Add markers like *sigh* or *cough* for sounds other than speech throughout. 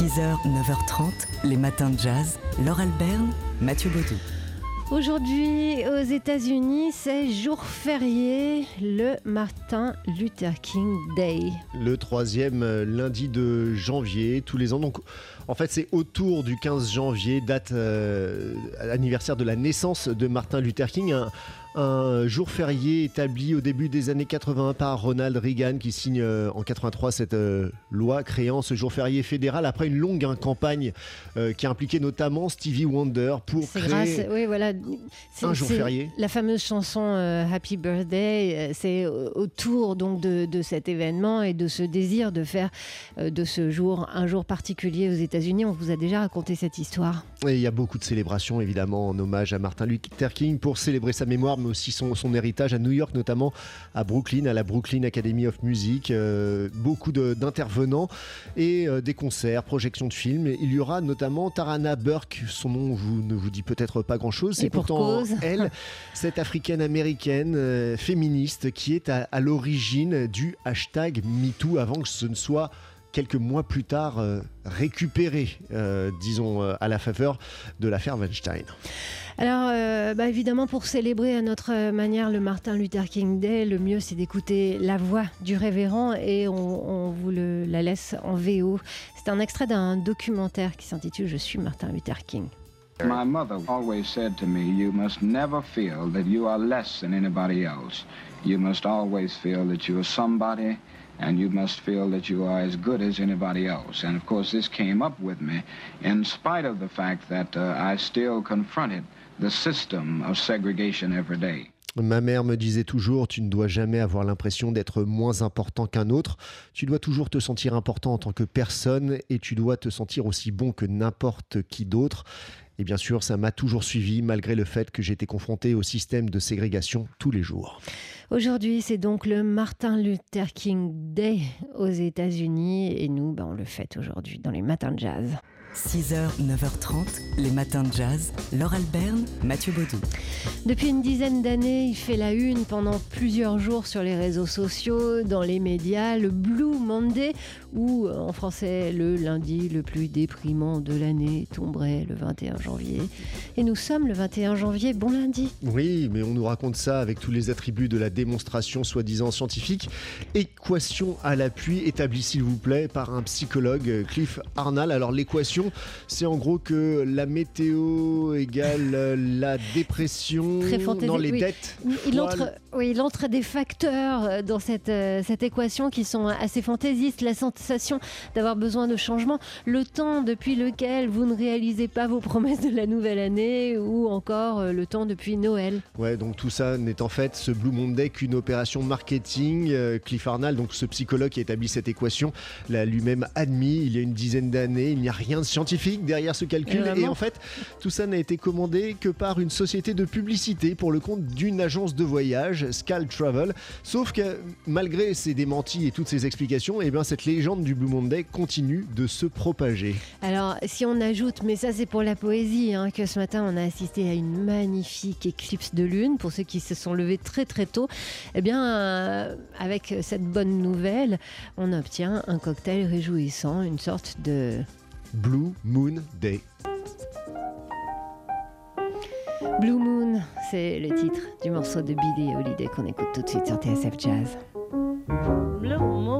6h, 9h30, les matins de jazz. Laure Alberne, Mathieu Baudou. Aujourd'hui, aux États-Unis, c'est jour férié, le Martin Luther King Day. Le troisième euh, lundi de janvier, tous les ans. Donc, en fait, c'est autour du 15 janvier, date euh, anniversaire de la naissance de Martin Luther King. Un, un jour férié établi au début des années 80 par Ronald Reagan qui signe euh, en 83 cette euh, loi créant ce jour férié fédéral après une longue hein, campagne euh, qui a impliqué notamment Stevie Wonder pour créer grâce, oui, voilà. C'est- un jour férié. La fameuse chanson Happy Birthday, c'est au- autour donc de, de cet événement et de ce désir de faire de ce jour un jour particulier aux États-Unis. On vous a déjà raconté cette histoire. Et il y a beaucoup de célébrations évidemment en hommage à Martin Luther King pour célébrer sa mémoire aussi son, son héritage à New York notamment à Brooklyn à la Brooklyn Academy of Music. Euh, beaucoup d'intervenants et euh, des concerts projections de films. Il y aura notamment Tarana Burke. Son nom vous, ne vous dit peut-être pas grand chose Et c'est pour pourtant *laughs* elle cette africaine américaine euh, féministe qui est à, à l'origine du hashtag MeToo avant que ce ne soit quelques mois plus tard euh, récupéré, euh, disons, euh, à la faveur de l'affaire Weinstein. Alors, euh, bah, évidemment, pour célébrer à notre manière le Martin Luther King Day, le mieux c'est d'écouter la voix du révérend et on, on vous le, la laisse en VO. C'est un extrait d'un documentaire qui s'intitule Je suis Martin Luther King. My mother always said to me, You must never feel that you are less than anybody else. You must always feel that you are somebody, and you must feel that you are as good as anybody else. And of course, this came up with me in spite of the fact that uh, I still confronted the system of segregation every day. Ma mère me disait toujours, tu ne dois jamais avoir l'impression d'être moins important qu'un autre, tu dois toujours te sentir important en tant que personne et tu dois te sentir aussi bon que n'importe qui d'autre. Et bien sûr, ça m'a toujours suivi malgré le fait que j'étais confronté au système de ségrégation tous les jours. Aujourd'hui, c'est donc le Martin Luther King Day aux États-Unis et nous, bah, on le fête aujourd'hui dans les matins de jazz. 6h, 9h30, les matins de jazz. Laure Alberne, Mathieu Baudou. Depuis une dizaine d'années, il fait la une pendant plusieurs jours sur les réseaux sociaux, dans les médias, le Blue Monday, ou euh, en français le lundi le plus déprimant de l'année, tomberait le 21 janvier. Et nous sommes le 21 janvier, bon lundi. Oui, mais on nous raconte ça avec tous les attributs de la démonstration soi-disant scientifique. Équation à l'appui établie, s'il vous plaît, par un psychologue, Cliff Arnall. Alors l'équation, c'est en gros que la météo égale euh, la dépression dans les oui. dettes. Il entre, oui, il entre des facteurs euh, dans cette, cette équation qui sont assez fantaisistes. La sensation d'avoir besoin de changement, le temps depuis lequel vous ne réalisez pas vos promesses de la nouvelle année ou encore euh, le temps depuis Noël. Ouais, donc tout ça n'est en fait ce Blue Monday qu'une opération marketing. Euh, Cliff Arnall, donc ce psychologue qui a établi cette équation, l'a lui-même admis il y a une dizaine d'années. Il n'y a rien de scientifique derrière ce calcul. Vraiment Et en fait, tout ça n'a été commandé que par une société de publicité pour le compte d'une agence de voyage, Scal Travel. Sauf que malgré ces démentis et toutes ces explications, eh bien, cette légende du Blue Monday continue de se propager. Alors, si on ajoute, mais ça c'est pour la poésie, hein, que ce matin on a assisté à une magnifique éclipse de lune, pour ceux qui se sont levés très très tôt, eh bien, euh, avec cette bonne nouvelle, on obtient un cocktail réjouissant, une sorte de Blue Moon Day. Blue Moon, c'est le titre du morceau de Billie Holiday qu'on écoute tout de suite sur TSF Jazz. blue moon.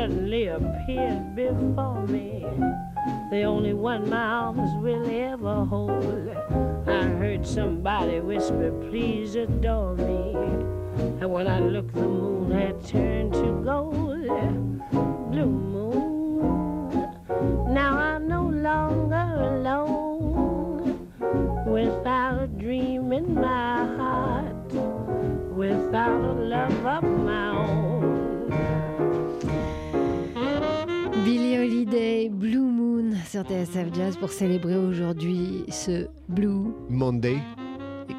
Suddenly appeared before me the only one my arms will ever hold. I heard somebody whisper, Please adore me. And when I looked, the moon had turned to gold. Blue moon. TSF Jazz pour célébrer aujourd'hui ce Blue Monday.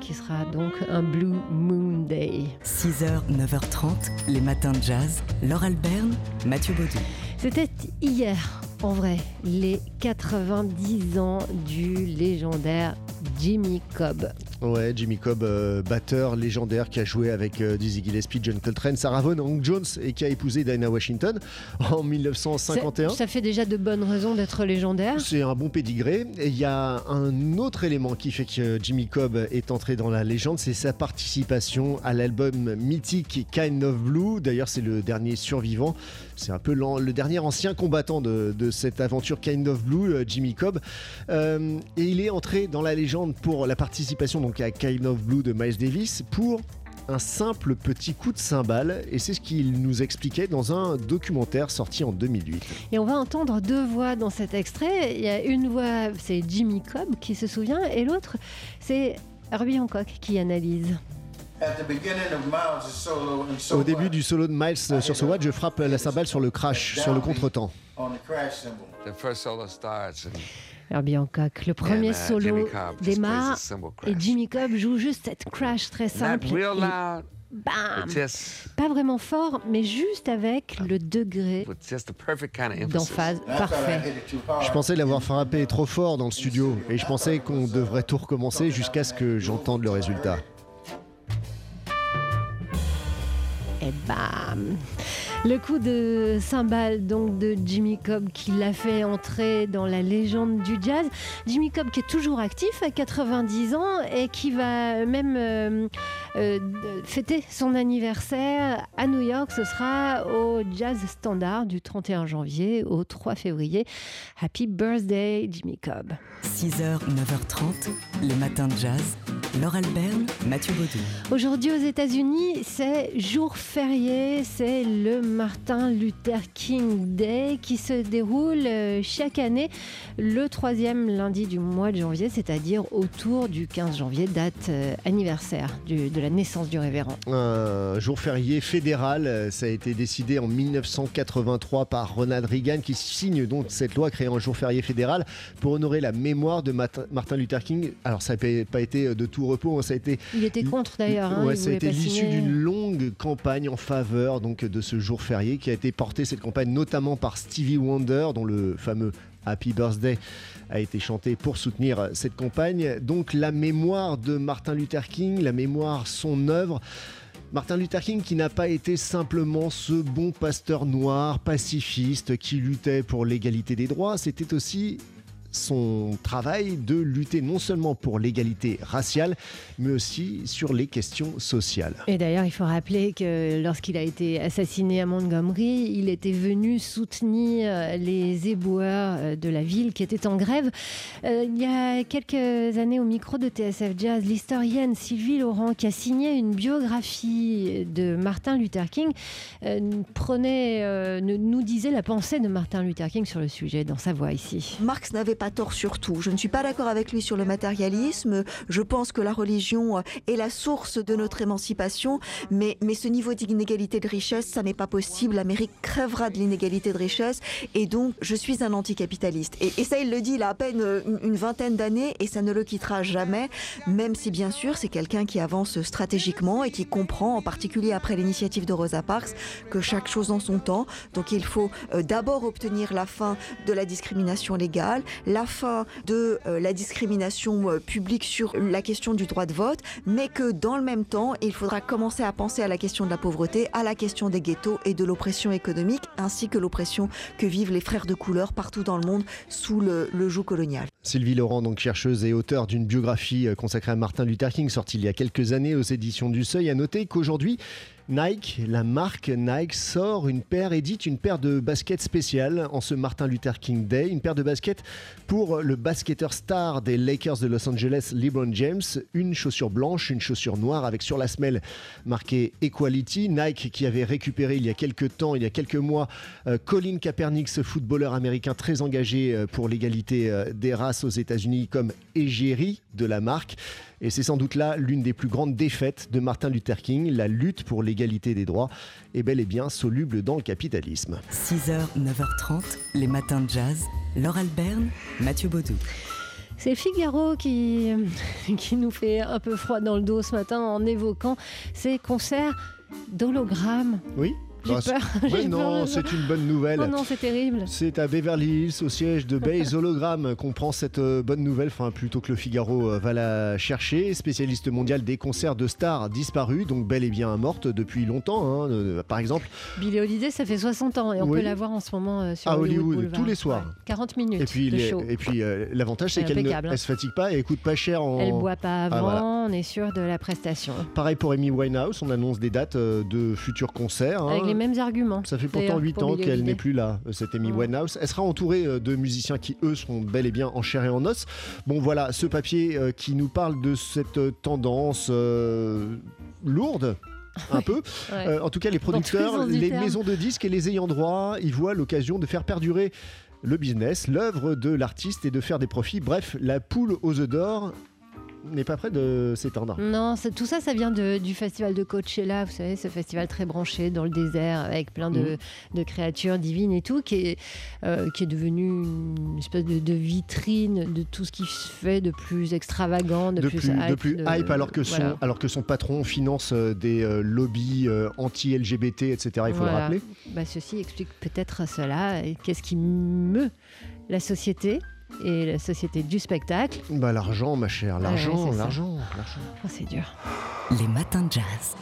qui sera donc un Blue Moon Day. 6h, 9h30, les matins de jazz. Laure Alberne, Mathieu Baudou. C'était hier, en vrai, les 90 ans du légendaire Jimmy Cobb. Ouais, Jimmy Cobb, euh, batteur légendaire qui a joué avec euh, Dizzy Gillespie, John Coltrane, Sarah Vaughan, Hank Jones et qui a épousé Dinah Washington *laughs* en 1951. Ça, ça fait déjà de bonnes raisons d'être légendaire. C'est un bon pédigré. Et il y a un autre élément qui fait que Jimmy Cobb est entré dans la légende, c'est sa participation à l'album mythique Kind of Blue. D'ailleurs, c'est le dernier survivant. C'est un peu le dernier ancien combattant de, de cette aventure Kind of Blue, euh, Jimmy Cobb. Euh, et il est entré dans la légende pour la participation donc à Kind of Blue de Miles Davis pour un simple petit coup de cymbale et c'est ce qu'il nous expliquait dans un documentaire sorti en 2008. Et on va entendre deux voix dans cet extrait. Il y a une voix, c'est Jimmy Cobb qui se souvient, et l'autre, c'est Herbie Hancock qui analyse. At the beginning of Miles' solo and so Au début what, du solo de Miles sur ce watch, je frappe la cymbale sur le crash, sur le contretemps. Herbie le premier uh, solo Jimmy Cobb just plays démarre et crash. Jimmy Cobb joue juste cette crash très not simple. real et loud, bam Pas vraiment fort, mais juste avec le degré with just the perfect kind of emphasis. d'emphase And I thought I parfait. hit it too hard. Je pensais l'avoir frappé trop fort dans le studio et je pensais qu'on devrait tout recommencer jusqu'à ce que j'entende le résultat. Et bam Le coup de cymbale donc de Jimmy Cobb qui l'a fait entrer dans la légende du jazz. Jimmy Cobb qui est toujours actif à 90 ans et qui va même euh, euh, fêter son anniversaire à New York. Ce sera au Jazz Standard du 31 janvier au 3 février. Happy birthday Jimmy Cobb. 6h, 9h30, les matins de jazz. Laure Alberne, Mathieu Baudou. Aujourd'hui aux États-Unis, c'est jour férié, c'est le Martin Luther King Day qui se déroule euh, chaque année le troisième lundi du mois de janvier, c'est-à-dire autour du 15 janvier, date euh, anniversaire du- de la naissance du révérend. Un jour férié fédéral, euh, ça a été décidé en 1983 par Ronald Reagan qui signe donc cette loi créant un jour férié fédéral pour honorer la mémoire de Martin Luther King. Alors ça n'a pas été de tout repos, ça a été Il était contre d'ailleurs, hein, Ouais, ça a été l'issue d'une longue campagne en faveur donc de ce jour férié qui a été portée cette campagne notamment par Stevie Wonder dont le fameux Happy Birthday a été chanté pour soutenir cette campagne. Donc la mémoire de Martin Luther King, la mémoire son œuvre. Martin Luther King qui n'a pas été simplement ce bon pasteur noir, pacifiste, qui luttait pour l'égalité des droits, c'était aussi son travail de lutter non seulement pour l'égalité raciale, mais aussi sur les questions sociales. Et d'ailleurs, il faut rappeler que lorsqu'il a été assassiné à Montgomery, il était venu soutenir les éboueurs euh, de la ville qui étaient en grève. Euh, il y a quelques années, au micro de TSF Jazz, l'historienne Sylvie Laurent, qui a signé une biographie de Martin Luther King, euh, prenait, euh, nous nous disait la pensée de Martin Luther King sur le sujet dans sa voix ici. Marx n'avait pas tort sur tout. Je ne suis pas d'accord avec lui sur le matérialisme. Je pense que la religion est la source de notre émancipation, mais, mais ce niveau d'inégalité de richesse, ça n'est pas possible. L'Amérique crèvera de l'inégalité de richesse, et donc je suis un anticapitaliste. Et, ça, il le dit, il a à peine euh, une, une vingtaine d'années, et ça ne le quittera jamais, même si bien sûr c'est quelqu'un qui avance stratégiquement et qui comprend, en particulier après l'initiative de Rosa Parks, que chaque chose en son temps. Donc il faut euh, d'abord obtenir la fin de la discrimination légale, la fin de euh, la discrimination euh, publique sur la question du droit de vote, mais que dans le même temps, il faudra commencer à penser à la question de la pauvreté, à la question des ghettos et de l'oppression économique, ainsi que l'oppression que vivent les frères de couleur partout dans le monde sous le, joug colonial. Sylvie Laurent, donc chercheuse et auteure d'une biographie euh, consacrée à Martin Luther King, sortie il y a quelques années aux éditions du Seuil, a noté qu'aujourd'hui, Nike, la marque Nike, sort une paire, édite une paire de baskets spéciales en ce Martin Luther King Day. Une paire de baskets pour le basketteur star des Lakers de Los Angeles, LeBron James. Une chaussure blanche, une chaussure noire avec sur la semelle marqué Equality. Nike qui avait récupéré il y a quelques temps, il y a quelques mois, euh, Colin Kaepernick, ce footballeur américain très engagé euh, pour l'égalité euh, des races aux États-Unis, comme égérie de la marque. Et c'est sans doute là l'une des plus grandes défaites de Martin Luther King. La lutte pour l'égalité des droits est bel et bien soluble dans le capitalisme. 6h, 9h30, les matins de jazz. Laure Alberne, Mathieu Baudou. C'est Figaro qui, *laughs* qui nous fait un peu froid dans le dos ce matin en évoquant ces concerts d'hologrammes. Oui j'ai *laughs* peur. Non, c'est une bonne nouvelle. Oh non, c'est terrible. C'est à Beverly Hills, au siège de Baze *laughs* Hologram, qu'on prend cette euh, bonne nouvelle, enfin plutôt que le Figaro euh, va la chercher. Spécialiste mondial des concerts de stars disparus, donc bel et bien morte depuis longtemps. hein. Euh, Par exemple, Billie Holiday, ça fait 60 ans et on Oui. peut la voir en ce moment euh, sur À Hollywood, Boulevard. tous les soirs. Ouais, 40 minutes et puis, de les- show. et puis euh, l'avantage, c'est C'est qu'elle ne impeccable, hein. elle se fatigue pas et elle coûte pas cher en. Elle boit pas avant, Ah, voilà. on est sûr de la prestation. Pareil pour Amy Winehouse, on annonce des dates euh, de futurs concerts. hein. Avec les mêmes arguments. Ça fait pourtant D'ailleurs, 8 pour ans qu'elle n'est plus là, euh, cette Amy. Winehouse. Elle sera entourée euh, de musiciens qui, eux, seront bel et bien en chair et en os. Bon, voilà, ce papier euh, qui nous parle de cette tendance euh, lourde. Un peu. Ouais. Euh, en tout cas, les producteurs, les terme. maisons de disques et les ayants droit, ils voient l'occasion de faire perdurer le business, l'œuvre de l'artiste et de faire des profits. Bref, la poule aux œufs d'or n'est pas près de s'éteindre. Non, tout ça, ça vient de- du festival de Coachella, vous savez, ce festival très branché dans le désert avec plein de, de créatures divines et tout, qui est, euh, qui est devenu une espèce de, de vitrine de tout ce qui se fait de plus extravagant, de, plus, plus, hype. de plus hype, alors que, son, voilà. alors que son patron finance euh, des euh, lobbies euh, anti-LGBT, etc. Il faut Voilà. le rappeler. Bah, ceci explique peut-être cela. Et Qu'est-ce qui meut la société et la société du spectacle Bah, l'argent, ma chère, ouais, l'argent, l'argent, l'argent. Oh, C'est dur. Les matins de jazz.